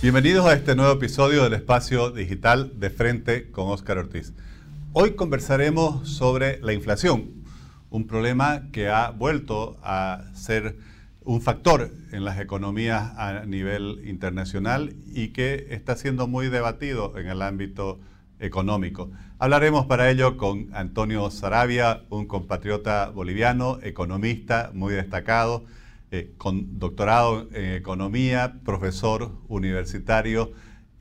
Bienvenidos a este nuevo episodio del espacio digital de frente con Óscar Ortiz. Hoy conversaremos sobre la inflación, un problema que ha vuelto a ser un factor en las economías a nivel internacional y que está siendo muy debatido en el ámbito económico. Hablaremos para ello con Antonio Sarabia, un compatriota boliviano, economista muy destacado eh, con doctorado en economía, profesor universitario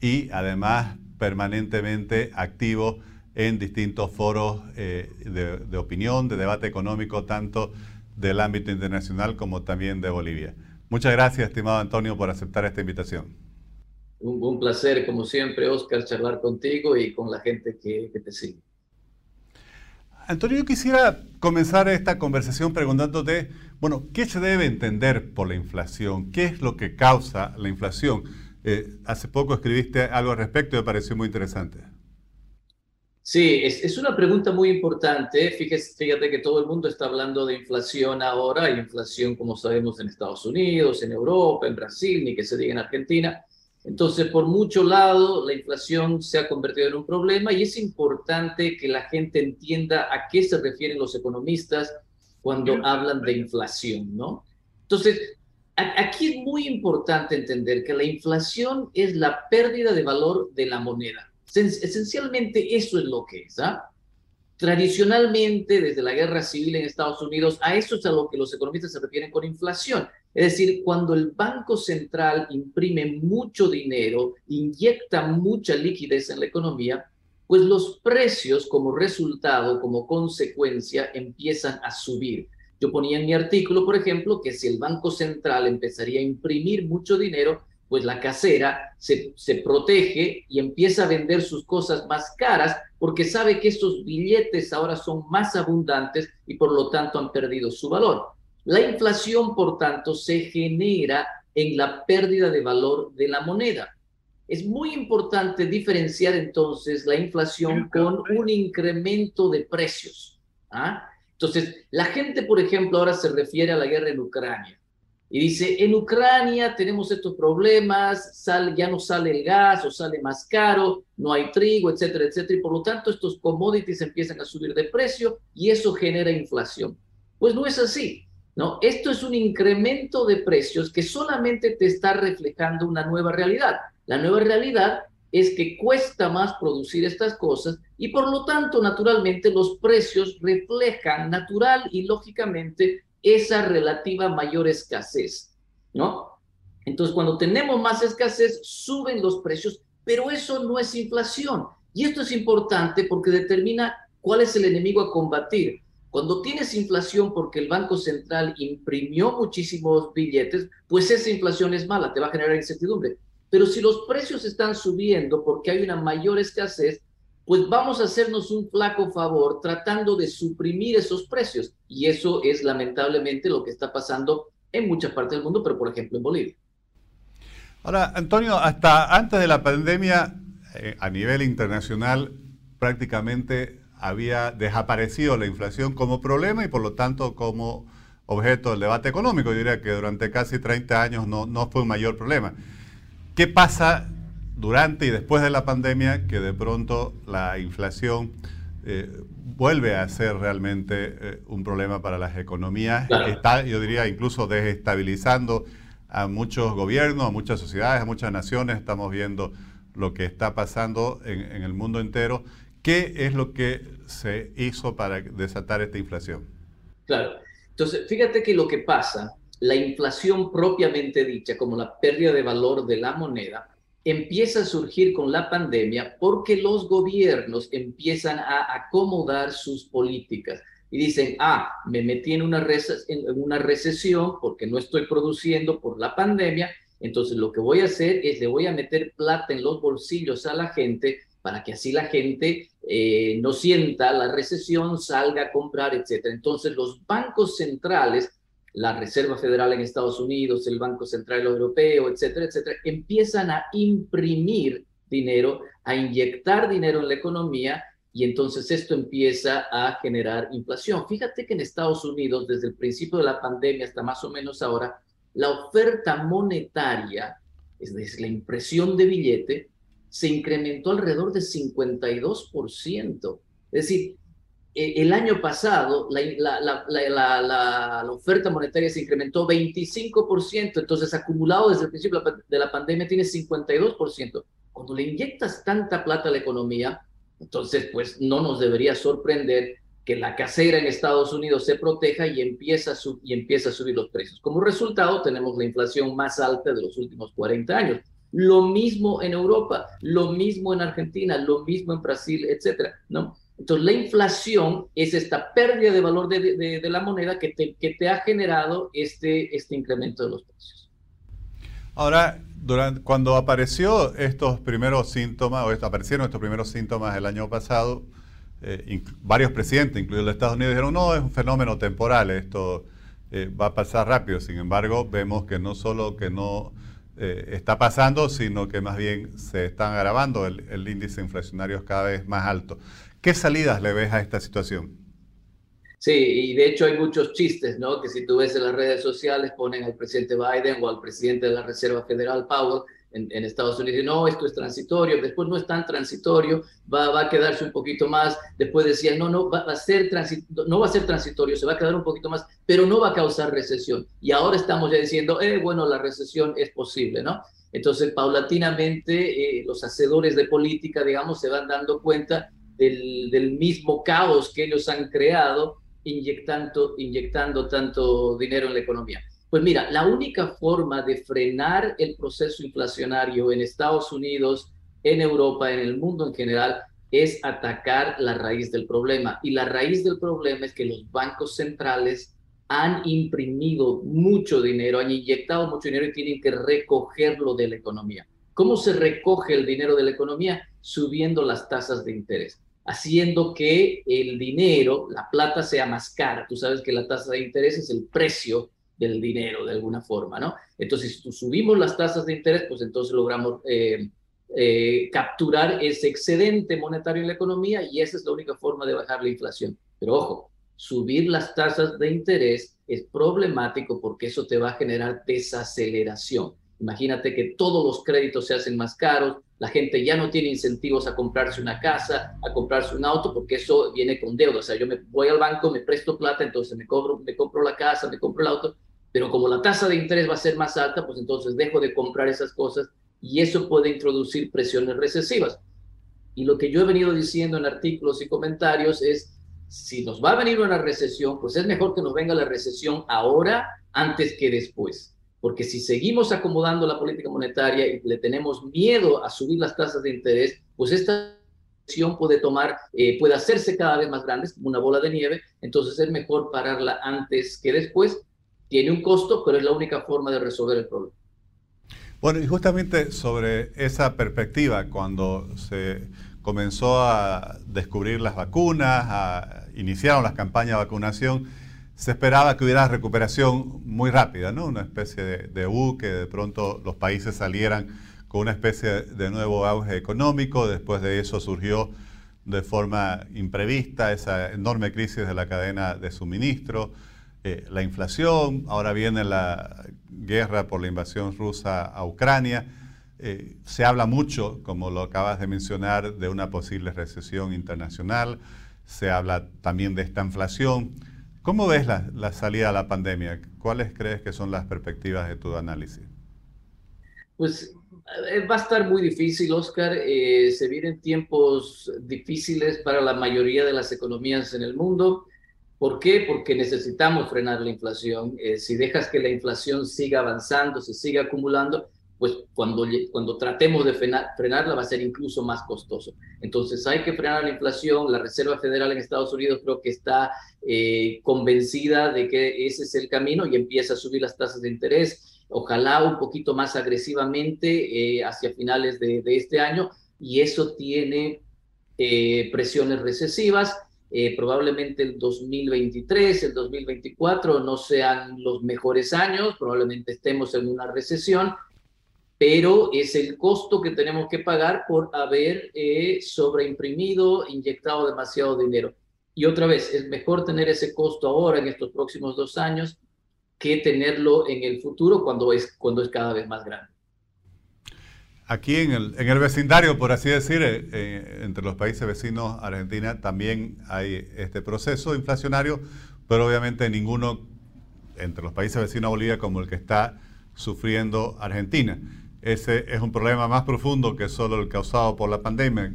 y además permanentemente activo en distintos foros eh, de, de, opinión, de debate económico, tanto del ámbito internacional como también de Bolivia. Muchas gracias, estimado Antonio, por aceptar esta invitación. Un, un placer, como siempre, Oscar, charlar contigo y con la gente que, que te sigue. Antonio, yo quisiera comenzar esta conversación preguntándote, bueno, ¿qué se debe entender por la inflación? ¿Qué es lo que causa la inflación? Eh, hace poco escribiste algo al respecto y me pareció muy interesante. Sí, es, es una pregunta muy importante. Fíjate, fíjate que todo el mundo está hablando de inflación ahora. Hay inflación, como sabemos, en Estados Unidos, en Europa, en Brasil, ni que se diga en Argentina. Entonces, por mucho lado, la inflación se ha convertido en un problema y es importante que la gente entienda a qué se refieren los economistas cuando hablan de inflación, ¿no? Entonces, aquí es muy importante entender que la inflación es la pérdida de valor de la moneda. Esencialmente eso es lo que es, ¿ah? Tradicionalmente, desde la guerra civil en Estados Unidos, a eso es a lo que los economistas se refieren con inflación. Es decir, cuando el Banco Central imprime mucho dinero, inyecta mucha liquidez en la economía, pues los precios como resultado, como consecuencia, empiezan a subir. Yo ponía en mi artículo, por ejemplo, que si el Banco Central empezaría a imprimir mucho dinero, pues la casera se, se, protege y empieza a vender sus cosas más caras porque sabe que estos billetes ahora son más abundantes y por lo tanto han perdido su valor. La inflación, por tanto, se genera en la pérdida de valor de la moneda. Es muy importante diferenciar entonces la inflación con un incremento de precios. ¿ah? Entonces, la gente, por ejemplo, ahora se refiere a la guerra en Ucrania y dice, en Ucrania tenemos estos problemas, sale, ya no sale el gas o sale más caro, no hay trigo, etcétera, etcétera, y por lo tanto estos commodities empiezan a subir de precio y eso genera inflación. Pues no es así, ¿no? Esto es un incremento de precios que solamente te está reflejando una nueva realidad. La nueva realidad es que cuesta más producir estas cosas y por lo tanto, naturalmente, los precios reflejan natural y lógicamente esa relativa mayor escasez, ¿no? Entonces, cuando tenemos más escasez, suben los precios, pero eso no es inflación. Y esto es importante porque determina cuál es el enemigo a combatir. Cuando tienes inflación porque el Banco Central imprimió muchísimos billetes, pues esa inflación es mala, te va a generar incertidumbre. Pero si los precios están subiendo porque hay una mayor escasez, pues vamos a hacernos un flaco favor tratando de suprimir esos precios. Y eso es lamentablemente lo que está pasando en muchas partes del mundo, pero por ejemplo en Bolivia. Ahora, Antonio, hasta antes de la pandemia, eh, a nivel internacional, prácticamente había desaparecido la inflación como problema y por lo tanto como objeto del debate económico. Yo diría que durante casi 30 años no, no fue un mayor problema. ¿Qué pasa durante y después de la pandemia que de pronto la inflación eh, vuelve a ser realmente eh, un problema para las economías. Claro. Está, yo diría, incluso desestabilizando a muchos gobiernos, a muchas sociedades, a muchas naciones. Estamos viendo lo que está pasando en, en el mundo entero. ¿Qué es lo que se hizo para desatar esta inflación? Claro. Entonces, fíjate que lo que pasa, la inflación propiamente dicha, como la pérdida de valor de la moneda, empieza a surgir con la pandemia porque los gobiernos empiezan a acomodar sus políticas y dicen, ah, me metí en una, en una recesión porque no estoy produciendo por la pandemia, entonces lo que voy a hacer es le voy a meter plata en los bolsillos a la gente para que así la gente eh, no sienta la recesión, salga a comprar, etc. Entonces los bancos centrales la Reserva Federal en Estados Unidos, el Banco Central Europeo, etcétera, etcétera, empiezan a imprimir dinero, a inyectar dinero en la economía y entonces esto empieza a generar inflación. Fíjate que en Estados Unidos, desde el principio de la pandemia hasta más o menos ahora, la oferta monetaria es decir, la impresión de billete, se incrementó alrededor de 52%. Es decir, el año pasado la, la, oferta monetaria se incrementó 25%, entonces acumulado desde el principio de la pandemia tiene 52%. Cuando le inyectas tanta plata a la economía, entonces pues no nos debería sorprender que la casera en Estados Unidos se proteja y empieza, a y empieza a subir los precios. Como resultado, tenemos la inflación más alta de los últimos 40 años. Lo mismo en Europa, lo mismo en Argentina, lo mismo en Brasil, etcétera, ¿no? Entonces, la inflación es esta pérdida de valor de, la moneda que te, que te, ha generado este, este incremento de los precios. Ahora, durante, cuando apareció estos primeros síntomas, o aparecieron estos primeros síntomas el año pasado, eh, varios presidentes, incluidos los Estados Unidos, dijeron, no, es un fenómeno temporal, esto eh, va a pasar rápido. Sin embargo, vemos que no solo que no eh, está pasando, sino que más bien se están agravando, el, el índice inflacionario es cada vez más alto. ¿Qué salidas le ves a esta situación? Sí, y de hecho hay muchos chistes, ¿no? Que si tú ves en las redes sociales ponen al presidente Biden o al presidente de la Reserva Federal, Powell, en, Estados Unidos, no, esto es transitorio, después no es tan transitorio, va, va a quedarse un poquito más, después decían, no, no va, a ser no va a ser transitorio, se va a quedar un poquito más, pero no va a causar recesión. Y ahora estamos ya diciendo, eh, bueno, la recesión es posible, ¿no? Entonces, paulatinamente, eh, los hacedores de política, digamos, se van dando cuenta del, mismo caos que ellos han creado inyectando, inyectando tanto dinero en la economía. Pues mira, la única forma de frenar el proceso inflacionario en Estados Unidos, en Europa, en el mundo en general, es atacar la raíz del problema. Y la raíz del problema es que los bancos centrales han imprimido mucho dinero, han inyectado mucho dinero y tienen que recogerlo de la economía. ¿Cómo se recoge el dinero de la economía? Subiendo las tasas de interés haciendo que el dinero, la plata sea más cara. Tú sabes que la tasa de interés es el precio del dinero de alguna forma, ¿no? Entonces, si subimos las tasas de interés, pues entonces logramos eh, eh, capturar ese excedente monetario en la economía y esa es la única forma de bajar la inflación. Pero ojo, subir las tasas de interés es problemático porque eso te va a generar desaceleración. Imagínate que todos los créditos se hacen más caros, la gente ya no tiene incentivos a comprarse una casa, a comprarse un auto, porque eso viene con deuda. O sea, yo me voy al banco, me presto plata, entonces me, cobro, me compro la casa, me compro el auto, pero como la tasa de interés va a ser más alta, pues entonces dejo de comprar esas cosas y eso puede introducir presiones recesivas. Y lo que yo he venido diciendo en artículos y comentarios es, si nos va a venir una recesión, pues es mejor que nos venga la recesión ahora antes que después porque si seguimos acomodando la política monetaria y le tenemos miedo a subir las tasas de interés, pues esta situación puede tomar, eh, puede hacerse cada vez más grande, como una bola de nieve, entonces es mejor pararla antes que después. Tiene un costo, pero es la única forma de resolver el problema. Bueno, y justamente sobre esa perspectiva, cuando se comenzó a descubrir las vacunas, a, iniciaron las campañas de vacunación, se esperaba que hubiera recuperación muy rápida, ¿no? Una especie de, de U, que de pronto los países salieran con una especie de nuevo auge económico. Después de eso surgió de forma imprevista esa enorme crisis de la cadena de suministro, eh, la inflación, ahora viene la guerra por la invasión rusa a Ucrania. Eh, se habla mucho, como lo acabas de mencionar, de una posible recesión internacional, se habla también de esta inflación. ¿Cómo ves la, salida a la pandemia? ¿Cuáles crees que son las perspectivas de tu análisis? Pues eh, va a estar muy difícil, Oscar. Se vienen tiempos difíciles para la mayoría de las economías en el mundo. ¿Por qué? Porque necesitamos frenar la inflación. Eh, si dejas que la inflación siga avanzando, se siga acumulando, pues cuando, cuando tratemos de frenarla va a ser incluso más costoso. Entonces hay que frenar la inflación. La Reserva Federal en Estados Unidos creo que está eh, convencida de que ese es el camino y empieza a subir las tasas de interés, ojalá un poquito más agresivamente eh, hacia finales de, este año y eso tiene eh, presiones recesivas. Probablemente el 2023, el 2024 no sean los mejores años, probablemente estemos en una recesión pero es el costo que tenemos que pagar por haber eh, sobreimprimido, inyectado demasiado dinero. Y otra vez, es mejor tener ese costo ahora, en estos próximos dos años, que tenerlo en el futuro cuando es, cuando es cada vez más grande. Aquí en el, en el vecindario, por así decir, eh, eh, entre los países vecinos, Argentina, también hay este proceso inflacionario, pero obviamente ninguno entre los países vecinos a Bolivia como el que está sufriendo Argentina. Ese es un problema más profundo que solo el causado por la pandemia.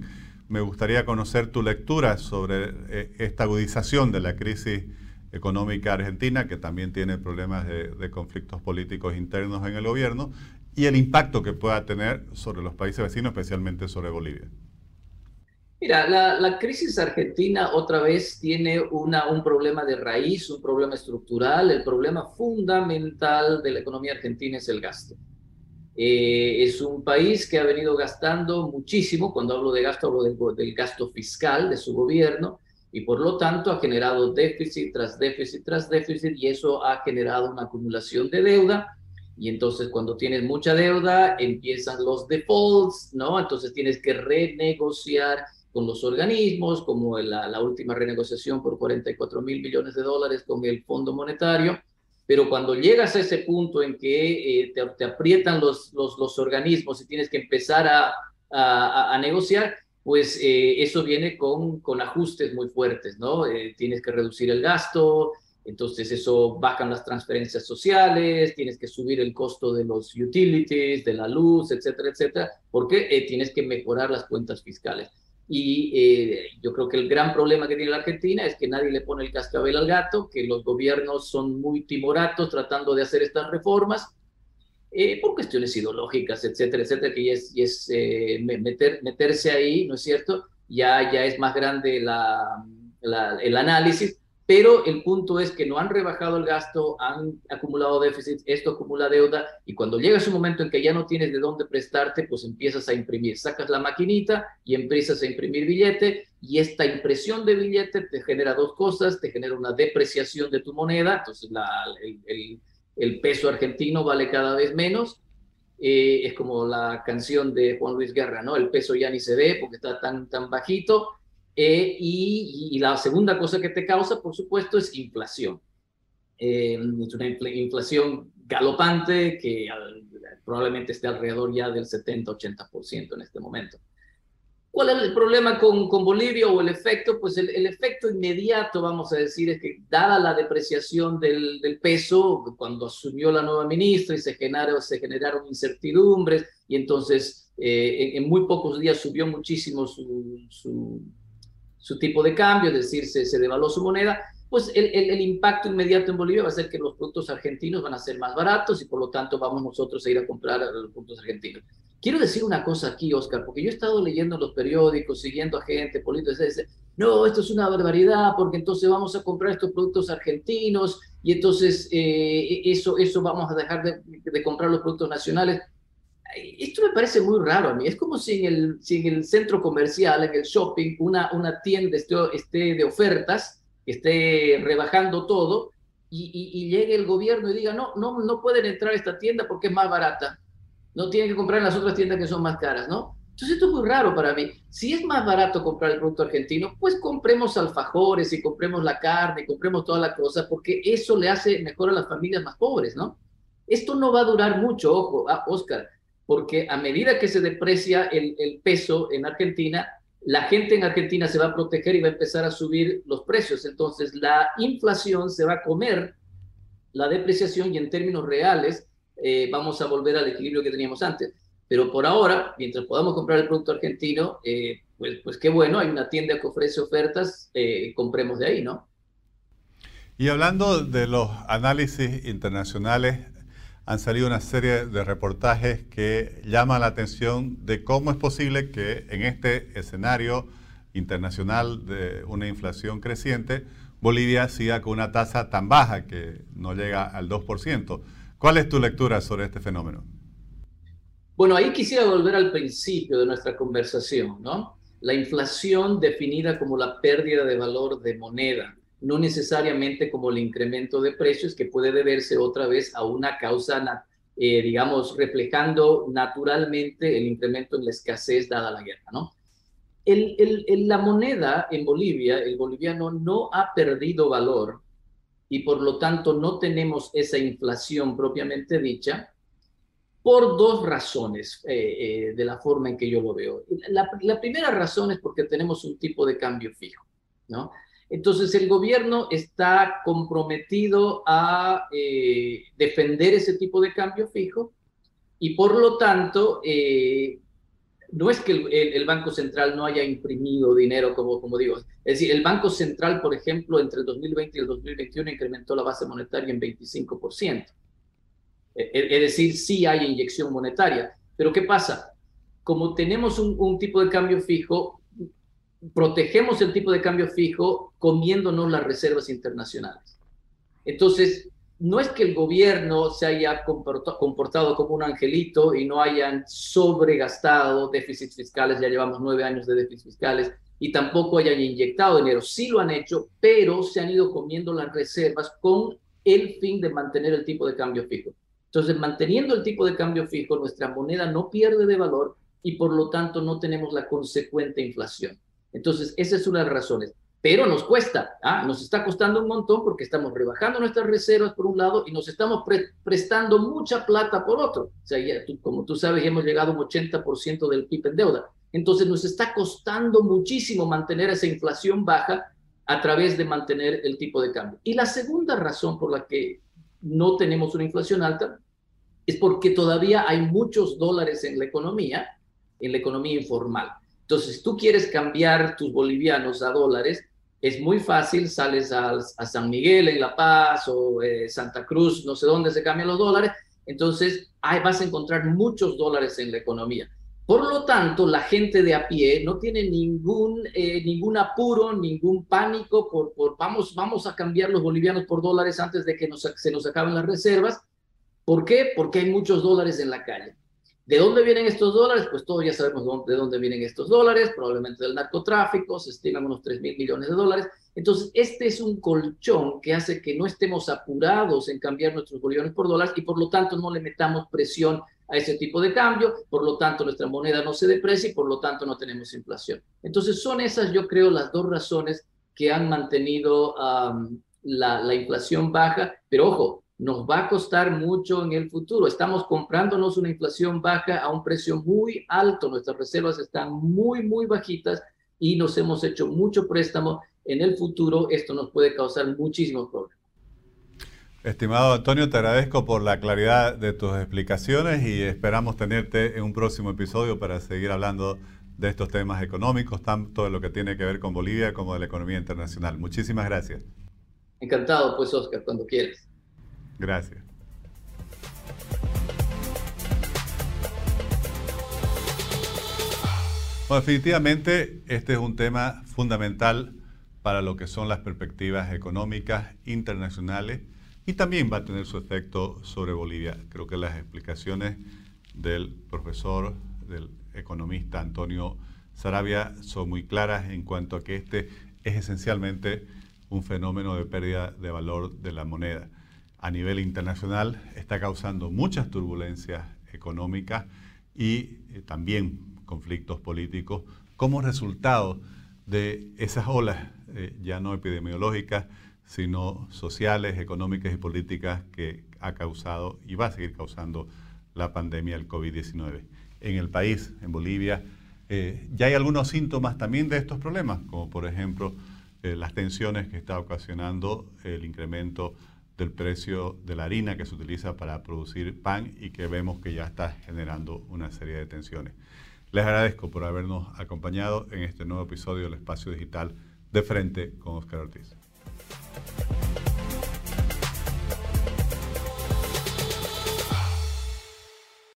Me gustaría conocer tu lectura sobre eh, esta agudización de la crisis económica argentina, que también tiene problemas de conflictos políticos internos en el gobierno, y el impacto que pueda tener sobre los países vecinos, especialmente sobre Bolivia. Mira, la, crisis argentina otra vez tiene una, un problema de raíz, un problema estructural. El problema fundamental de la economía argentina es el gasto. Eh, es un país que ha venido gastando muchísimo, cuando hablo de gasto hablo del gasto fiscal de su gobierno, y por lo tanto ha generado déficit tras déficit tras déficit, y eso ha generado una acumulación de deuda y entonces cuando tienes mucha deuda empiezan los defaults, ¿no? Entonces tienes que renegociar con los organismos, como la, la última renegociación por 44 mil millones de dólares con el Fondo Monetario. Pero cuando llegas a ese punto en que eh, te, aprietan los, los, los, organismos y tienes que empezar a, a, a negociar, pues eh, eso viene con, con ajustes muy fuertes, ¿no? Eh, tienes que reducir el gasto, entonces eso bajan las transferencias sociales, tienes que subir el costo de los utilities, de la luz, etcétera, etcétera, porque eh, tienes que mejorar las cuentas fiscales. Y eh, yo creo que el gran problema que tiene la Argentina es que nadie le pone el cascabel al gato, que los gobiernos son muy timoratos tratando de hacer estas reformas eh, por cuestiones ideológicas, etcétera, etcétera, que es, meter, meterse ahí, ¿no es cierto? Ya, ya es más grande el análisis pero el punto es que no han rebajado el gasto, han acumulado déficit, esto acumula deuda y cuando llega ese momento en que ya no tienes de dónde prestarte, pues empiezas a imprimir, sacas la maquinita y empiezas a imprimir billete y esta impresión de billete te genera dos cosas, te genera una depreciación de tu moneda, entonces el, peso argentino vale cada vez menos. Eh, es como la canción de Juan Luis Guerra, ¿no? El peso ya ni se ve porque está tan, tan bajito eh, y, la segunda cosa que te causa, por supuesto, es inflación. Eh, es una inflación galopante que probablemente esté alrededor ya del 70-80% en este momento. ¿Cuál es el problema con, con Bolivia o el efecto? Pues el, el, efecto inmediato, vamos a decir, es que dada la depreciación del, del peso, cuando asumió la nueva ministra y se generaron, se generaron incertidumbres y entonces eh, en, en, muy pocos días subió muchísimo su, su su tipo de cambio, es decir, se, se devaluó su moneda, pues el, el, impacto inmediato en Bolivia va a ser que los productos argentinos van a ser más baratos y por lo tanto vamos nosotros a ir a comprar los productos argentinos. Quiero decir una cosa aquí, Oscar, porque yo he estado leyendo los periódicos, siguiendo a gente, políticos, dice, no, esto es una barbaridad, porque entonces vamos a comprar estos productos argentinos y entonces eh, eso, eso vamos a dejar de, de comprar los productos nacionales esto me parece muy raro a mí. Es como si en el, si en el centro comercial, en el shopping, una, una tienda esté, esté de ofertas, esté rebajando todo, y, y, llegue el gobierno y diga, no, no, no pueden entrar a esta tienda porque es más barata. No tienen que comprar en las otras tiendas que son más caras, ¿no? Entonces esto es muy raro para mí. Si es más barato comprar el producto argentino, pues compremos alfajores y compremos la carne, y compremos toda la cosa, porque eso le hace mejor a las familias más pobres, ¿no? Esto no va a durar mucho, ojo, ah, Oscar porque a medida que se deprecia el, peso en Argentina, la gente en Argentina se va a proteger y va a empezar a subir los precios. Entonces, la inflación se va a comer la depreciación y en términos reales eh, vamos a volver al equilibrio que teníamos antes. Pero por ahora, mientras podamos comprar el producto argentino, eh, pues, pues qué bueno, hay una tienda que ofrece ofertas, eh, compremos de ahí, ¿no? Y hablando de los análisis internacionales, han salido una serie de reportajes que llaman la atención de cómo es posible que en este escenario internacional de una inflación creciente, Bolivia siga con una tasa tan baja que no llega al 2%. ¿Cuál es tu lectura sobre este fenómeno? Bueno, ahí quisiera volver al principio de nuestra conversación, ¿no? La inflación definida como la pérdida de valor de moneda no necesariamente como el incremento de precios que puede deberse otra vez a una causa, eh, digamos, reflejando naturalmente el incremento en la escasez dada la guerra, ¿no? El, el, la moneda en Bolivia, el boliviano no ha perdido valor y por lo tanto no tenemos esa inflación propiamente dicha, por dos razones eh, eh, de la forma en que yo lo veo. La, la, primera razón es porque tenemos un tipo de cambio fijo, ¿no? Entonces el gobierno está comprometido a eh, defender ese tipo de cambio fijo y por lo tanto no es que el, Banco Central no haya imprimido dinero, como, digo. Es decir, el Banco Central, por ejemplo, entre el 2020 y el 2021 incrementó la base monetaria en 25%. E, e, es decir, sí hay inyección monetaria. Pero ¿qué pasa? Como tenemos un, tipo de cambio fijo, protegemos el tipo de cambio fijo comiéndonos las reservas internacionales. Entonces, no es que el gobierno se haya comportado como un angelito y no hayan sobregastado déficits fiscales, ya llevamos nueve años de déficits fiscales, y tampoco hayan inyectado dinero. Sí lo han hecho, pero se han ido comiendo las reservas con el fin de mantener el tipo de cambio fijo. Entonces, manteniendo el tipo de cambio fijo, nuestra moneda no pierde de valor y por lo tanto no tenemos la consecuente inflación. Entonces, esa es una de las razones. Pero nos cuesta, ¿ah? nos está costando un montón porque estamos rebajando nuestras reservas por un lado y nos estamos prestando mucha plata por otro. O sea, como tú sabes, hemos llegado a un 80% del PIB en deuda. Entonces nos está costando muchísimo mantener esa inflación baja a través de mantener el tipo de cambio. Y la segunda razón por la que no tenemos una inflación alta es porque todavía hay muchos dólares en la economía, en la economía informal. Entonces, tú quieres cambiar tus bolivianos a dólares, es muy fácil, sales a, San Miguel en La Paz o eh, Santa Cruz, no sé dónde se cambian los dólares, entonces ahí vas a encontrar muchos dólares en la economía. Por lo tanto, la gente de a pie no tiene ningún, eh, ningún apuro, ningún pánico por, por vamos, vamos a cambiar los bolivianos por dólares antes de que se nos acaben las reservas. ¿Por qué? Porque hay muchos dólares en la calle. ¿De dónde vienen estos dólares? Pues todos ya sabemos de dónde vienen estos dólares, probablemente del narcotráfico, se estiman unos 3 mil millones de dólares. Entonces, este es un colchón que hace que no estemos apurados en cambiar nuestros bolivianos por dólares y por lo tanto no le metamos presión a ese tipo de cambio, por lo tanto nuestra moneda no se deprecia y por lo tanto no tenemos inflación. Entonces, son esas, yo creo, las dos razones que han mantenido la, la inflación baja, pero ojo, nos va a costar mucho en el futuro. Estamos comprándonos una inflación baja a un precio muy alto, nuestras reservas están muy, muy bajitas y nos hemos hecho mucho préstamo. En el futuro esto nos puede causar muchísimos problemas. Estimado Antonio, te agradezco por la claridad de tus explicaciones y esperamos tenerte en un próximo episodio para seguir hablando de estos temas económicos, tanto de lo que tiene que ver con Bolivia como de la economía internacional. Muchísimas gracias. Encantado, pues Oscar, cuando quieras. Gracias. definitivamente este es un tema fundamental para lo que son las perspectivas económicas internacionales y también va a tener su efecto sobre Bolivia. Creo que las explicaciones del profesor, del economista Antonio Sarabia son muy claras en cuanto a que este es esencialmente un fenómeno de pérdida de valor de la moneda a nivel internacional está causando muchas turbulencias económicas y eh, también conflictos políticos como resultado de esas olas eh, ya no epidemiológicas, sino sociales, económicas y políticas que ha causado y va a seguir causando la pandemia del COVID-19. En el país, en Bolivia, eh, ya hay algunos síntomas también de estos problemas, como por ejemplo las tensiones que está ocasionando el incremento del precio de la harina que se utiliza para producir pan y que vemos que ya está generando una serie de tensiones. Les agradezco por habernos acompañado en este nuevo episodio del Espacio Digital de Frente con Oscar Ortiz.